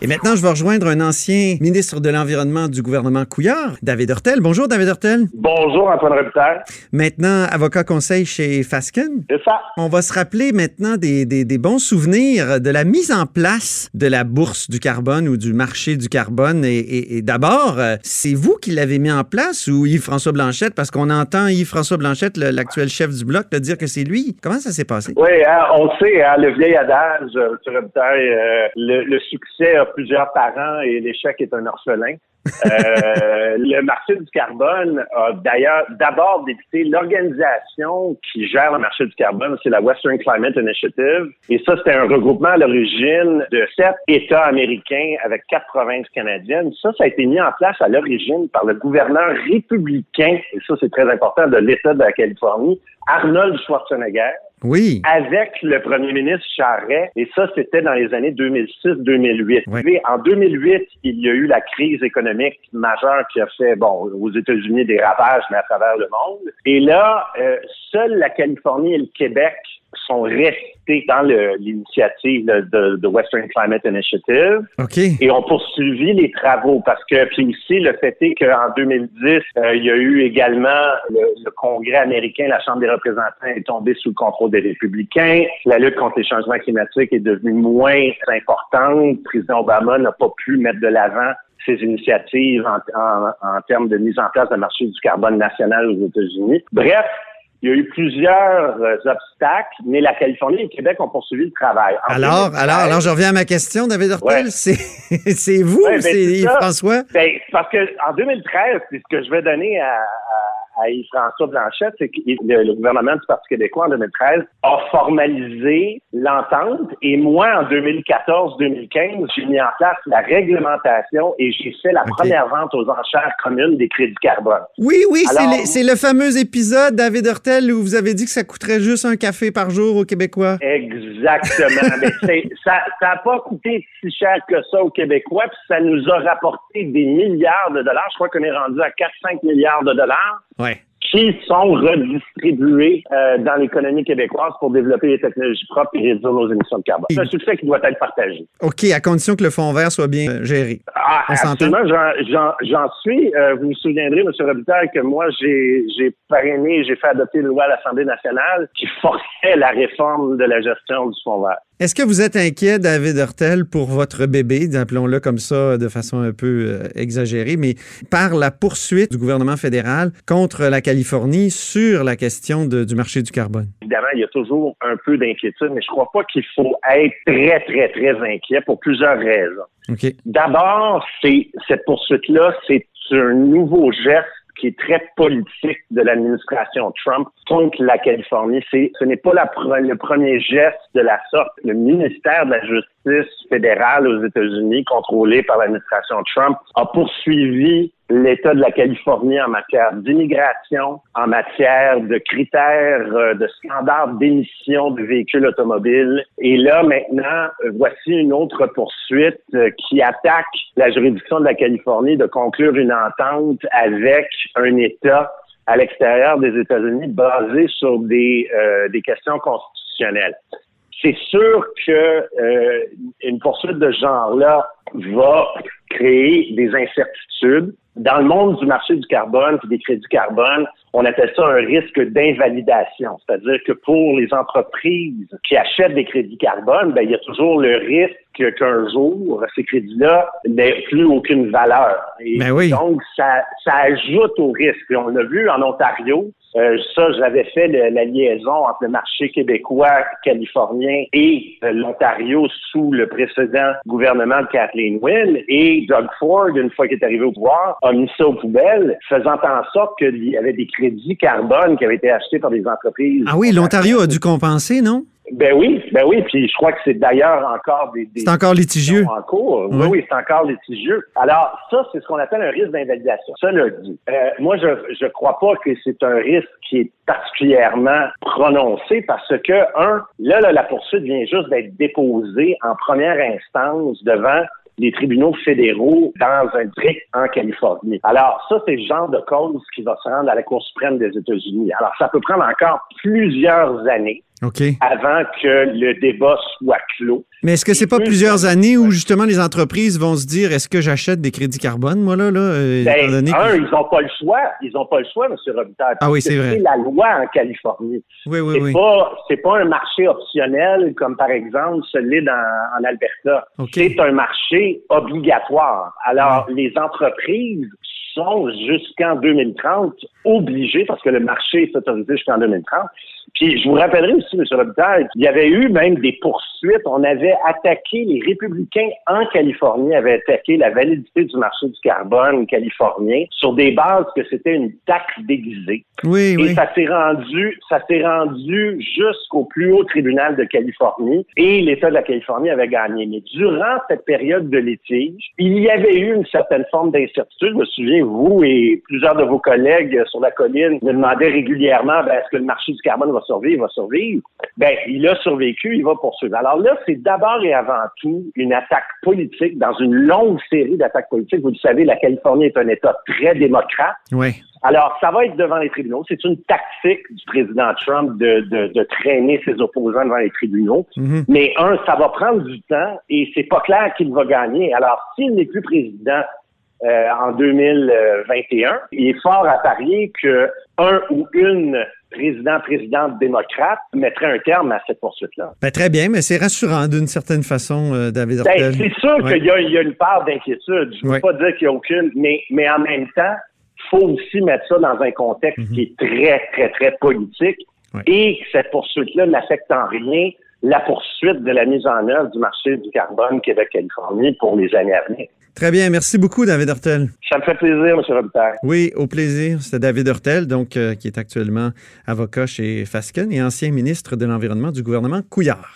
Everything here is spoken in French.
Et maintenant, je vais rejoindre un ancien ministre de l'Environnement du gouvernement Couillard, David Hurtel. Bonjour, David Hurtel. Bonjour, Antoine Robitaille. Maintenant, avocat conseil chez Fasken. C'est ça. On va se rappeler maintenant des, des, des, bons souvenirs de la mise en place de la bourse du carbone ou du marché du carbone. Et, et, et d'abord, euh, c'est vous qui l'avez mis en place ou Yves-François Blanchette? Parce qu'on entend Yves-François Blanchette, l'actuel chef du bloc, le dire que c'est lui. Comment ça s'est passé? Oui, hein, on sait, hein, le vieil adage, euh, M. Euh, le, le succès a plusieurs parents et l'échec est un orphelin. euh, le marché du carbone a d'ailleurs d'abord débuté l'organisation qui gère le marché du carbone, c'est la Western Climate Initiative. Et ça, c'était un regroupement à l'origine de sept États américains avec quatre provinces canadiennes. Ça, ça a été mis en place à l'origine par le gouverneur républicain, et ça, c'est très important, de l'État de la Californie, Arnold Schwarzenegger. Oui. Avec le premier ministre Charret. Et ça, c'était dans les années 2006-2008. Oui. En 2008, il y a eu la crise économique majeure qui a fait, bon, aux États-Unis des ravages, mais à travers le monde. Et là, euh, seule la Californie et le Québec sont restés dans l'initiative de, de, Western Climate Initiative OK. et ont poursuivi les travaux parce que puis ici le fait est qu'en 2010 euh, il y a eu également le, le, Congrès américain, la Chambre des représentants est tombée sous le contrôle des républicains, la lutte contre les changements climatiques est devenue moins importante, le président Obama n'a pas pu mettre de l'avant ces initiatives en, en, en termes de mise en place d'un marché du carbone national aux États-Unis. Bref, il y a eu plusieurs euh, obstacles, mais la Californie et le Québec ont poursuivi le travail. En alors, 2013, alors, alors, je reviens à ma question, David Hortel. Ouais. C'est vous ouais, ou c'est Yves-François? Ben, parce que en 2013, c'est ce que je vais donner à, à, Yves-François Blanchette, c'est que le, le, gouvernement du Parti québécois en 2013 a formalisé l'entente et moi, en 2014-2015, j'ai mis en place la réglementation et j'ai fait la okay. première vente aux enchères communes des crédits carbone. Oui, oui, c'est le, fameux épisode, David Hortel, où vous avez dit que ça coûterait juste un café par jour aux Québécois. Exactement. Mais ça n'a pas coûté si cher que ça aux Québécois, puis ça nous a rapporté des milliards de dollars. Je crois qu'on est rendu à 4-5 milliards de dollars. Ouais qui sont redistribués euh, dans l'économie québécoise pour développer les technologies propres et réduire nos émissions de carbone. C'est un succès qui doit être partagé. OK, à condition que le fonds vert soit bien euh, géré. Ah, absolument, j'en suis. Euh, vous vous souviendrez, M. Robitaille, que moi, j'ai parrainé, j'ai fait adopter une loi à l'Assemblée nationale qui forçait la réforme de la gestion du fonds vert. Est-ce que vous êtes inquiet, David Hurtel, pour votre bébé, appelons-le comme ça de façon un peu euh, exagérée, mais par la poursuite du gouvernement fédéral contre la Californie sur la question de, du marché du carbone? Évidemment, il y a toujours un peu d'inquiétude, mais je crois pas qu'il faut être très, très, très inquiet pour plusieurs raisons. Okay. D'abord, c'est cette poursuite-là, c'est un nouveau geste qui est très politique de l'administration Trump contre la Californie. C'est, ce n'est pas le premier geste de la sorte. Le ministère de la Justice fédérale aux États-Unis, contrôlé par l'administration Trump, a poursuivi l'État de la Californie en matière d'immigration, en matière de critères, euh, de standards d'émission de véhicules automobiles. Et là, maintenant, voici une autre poursuite euh, qui attaque la juridiction de la Californie de conclure une entente avec un État à l'extérieur des États-Unis basée sur euh, des questions constitutionnelles. C'est sûr que euh, une poursuite de genre-là va créer des incertitudes. Dans le monde du marché du carbone et des crédits carbone, on appelle ça un risque d'invalidation. C'est-à-dire que pour les entreprises qui achètent des crédits carbone, ben, il y a toujours le risque qu'un jour, ces crédits-là n'aient plus aucune valeur. Et ben oui. donc, ça, ça ajoute au risque. Et on l'a vu en Ontario, euh, ça, j'avais fait le, la liaison entre le marché québécois, californien et euh, l'Ontario sous le précédent gouvernement de Kathleen Wynne. Et Doug Ford, une fois qu'il est arrivé au pouvoir, a mis ça aux poubelles, faisant en sorte qu'il y avait des crédits carbone qui avaient été achetés par des entreprises. Ah oui, l'Ontario a dû compenser, non? Ben oui, ben oui, puis je crois que c'est d'ailleurs encore des, C'est encore litigieux. En cours. Oui, oui, c'est encore litigieux. Alors, ça, c'est ce qu'on appelle un risque d'invalidation. Ça le dit. Euh, moi, je je crois pas que c'est un risque qui est particulièrement prononcé parce que, un, là, là la poursuite vient juste d'être déposée en première instance devant les tribunaux fédéraux dans un district en Californie. Alors, ça, c'est le genre de cause qui va se rendre à la Cour suprême des États-Unis. Alors, ça peut prendre encore plusieurs années avant que le débat soit clos. Mais est-ce que c'est pas plusieurs années où justement les entreprises vont se dire est-ce que j'achète des crédits carbone, moi là, là euh, ben, un, ils n'ont pas le choix. Ils n'ont pas le choix, M. Robitaille. Ah oui, c'est vrai. C'est la loi en Californie. Oui, oui, oui. Pas, c'est pas un marché optionnel comme par exemple celui dans, en Alberta. C'est un marché obligatoire. Alors, les entreprises sont jusqu'en 2030 obligées, parce que le marché est autorisé jusqu'en 2030, puis je vous rappellerai aussi, M. Robitaille, il y avait eu même des poursuites. On avait attaqué, les républicains en Californie avaient attaqué la validité du marché du carbone californien sur des bases que c'était une taxe déguisée. Oui, et ça s'est rendu, ça s'est rendu jusqu'au plus haut tribunal de Californie et l'État de la Californie avait gagné. Mais durant cette période de litige, il y avait eu une certaine forme d'incertitude. Je me souviens, vous et plusieurs de vos collègues sur la colline me demandaient régulièrement, ben, est-ce que le marché du carbone va survivre, il va survivre. Ben, il a survécu, il va poursuivre. Alors là, c'est d'abord et avant tout une attaque politique dans une longue série d'attaques politiques. Vous le savez, la Californie est un État très démocrate. Oui. Alors, ça va être devant les tribunaux. C'est une tactique du président Trump de, de, traîner ses opposants devant les tribunaux. Mm-hmm. Mais un, ça va prendre du temps et c'est pas clair qu'il va gagner. Alors, s'il n'est plus président euh, en 2021, il est fort à parier que un ou une président, présidente démocrate mettrait un terme à cette poursuite-là. Ben, très bien, mais c'est rassurant d'une certaine façon, euh, David ben, C'est sûr qu'il y, a une part d'inquiétude. Je ne veux pas dire qu'il n'y a aucune, mais, mais en même temps, il faut aussi mettre ça dans un contexte mhm. qui est très, très, très politique et cette poursuite-là n'affecte en rien la poursuite de la mise en œuvre du marché du carbone Québec-Californie pour les années à venir. Très bien. Merci beaucoup, David Hurtel. Ça me fait plaisir, M. Robitaille. Oui, au plaisir. C'est David Hurtel, donc, euh, qui est actuellement avocat chez Fasken et ancien ministre de l'Environnement du gouvernement Couillard.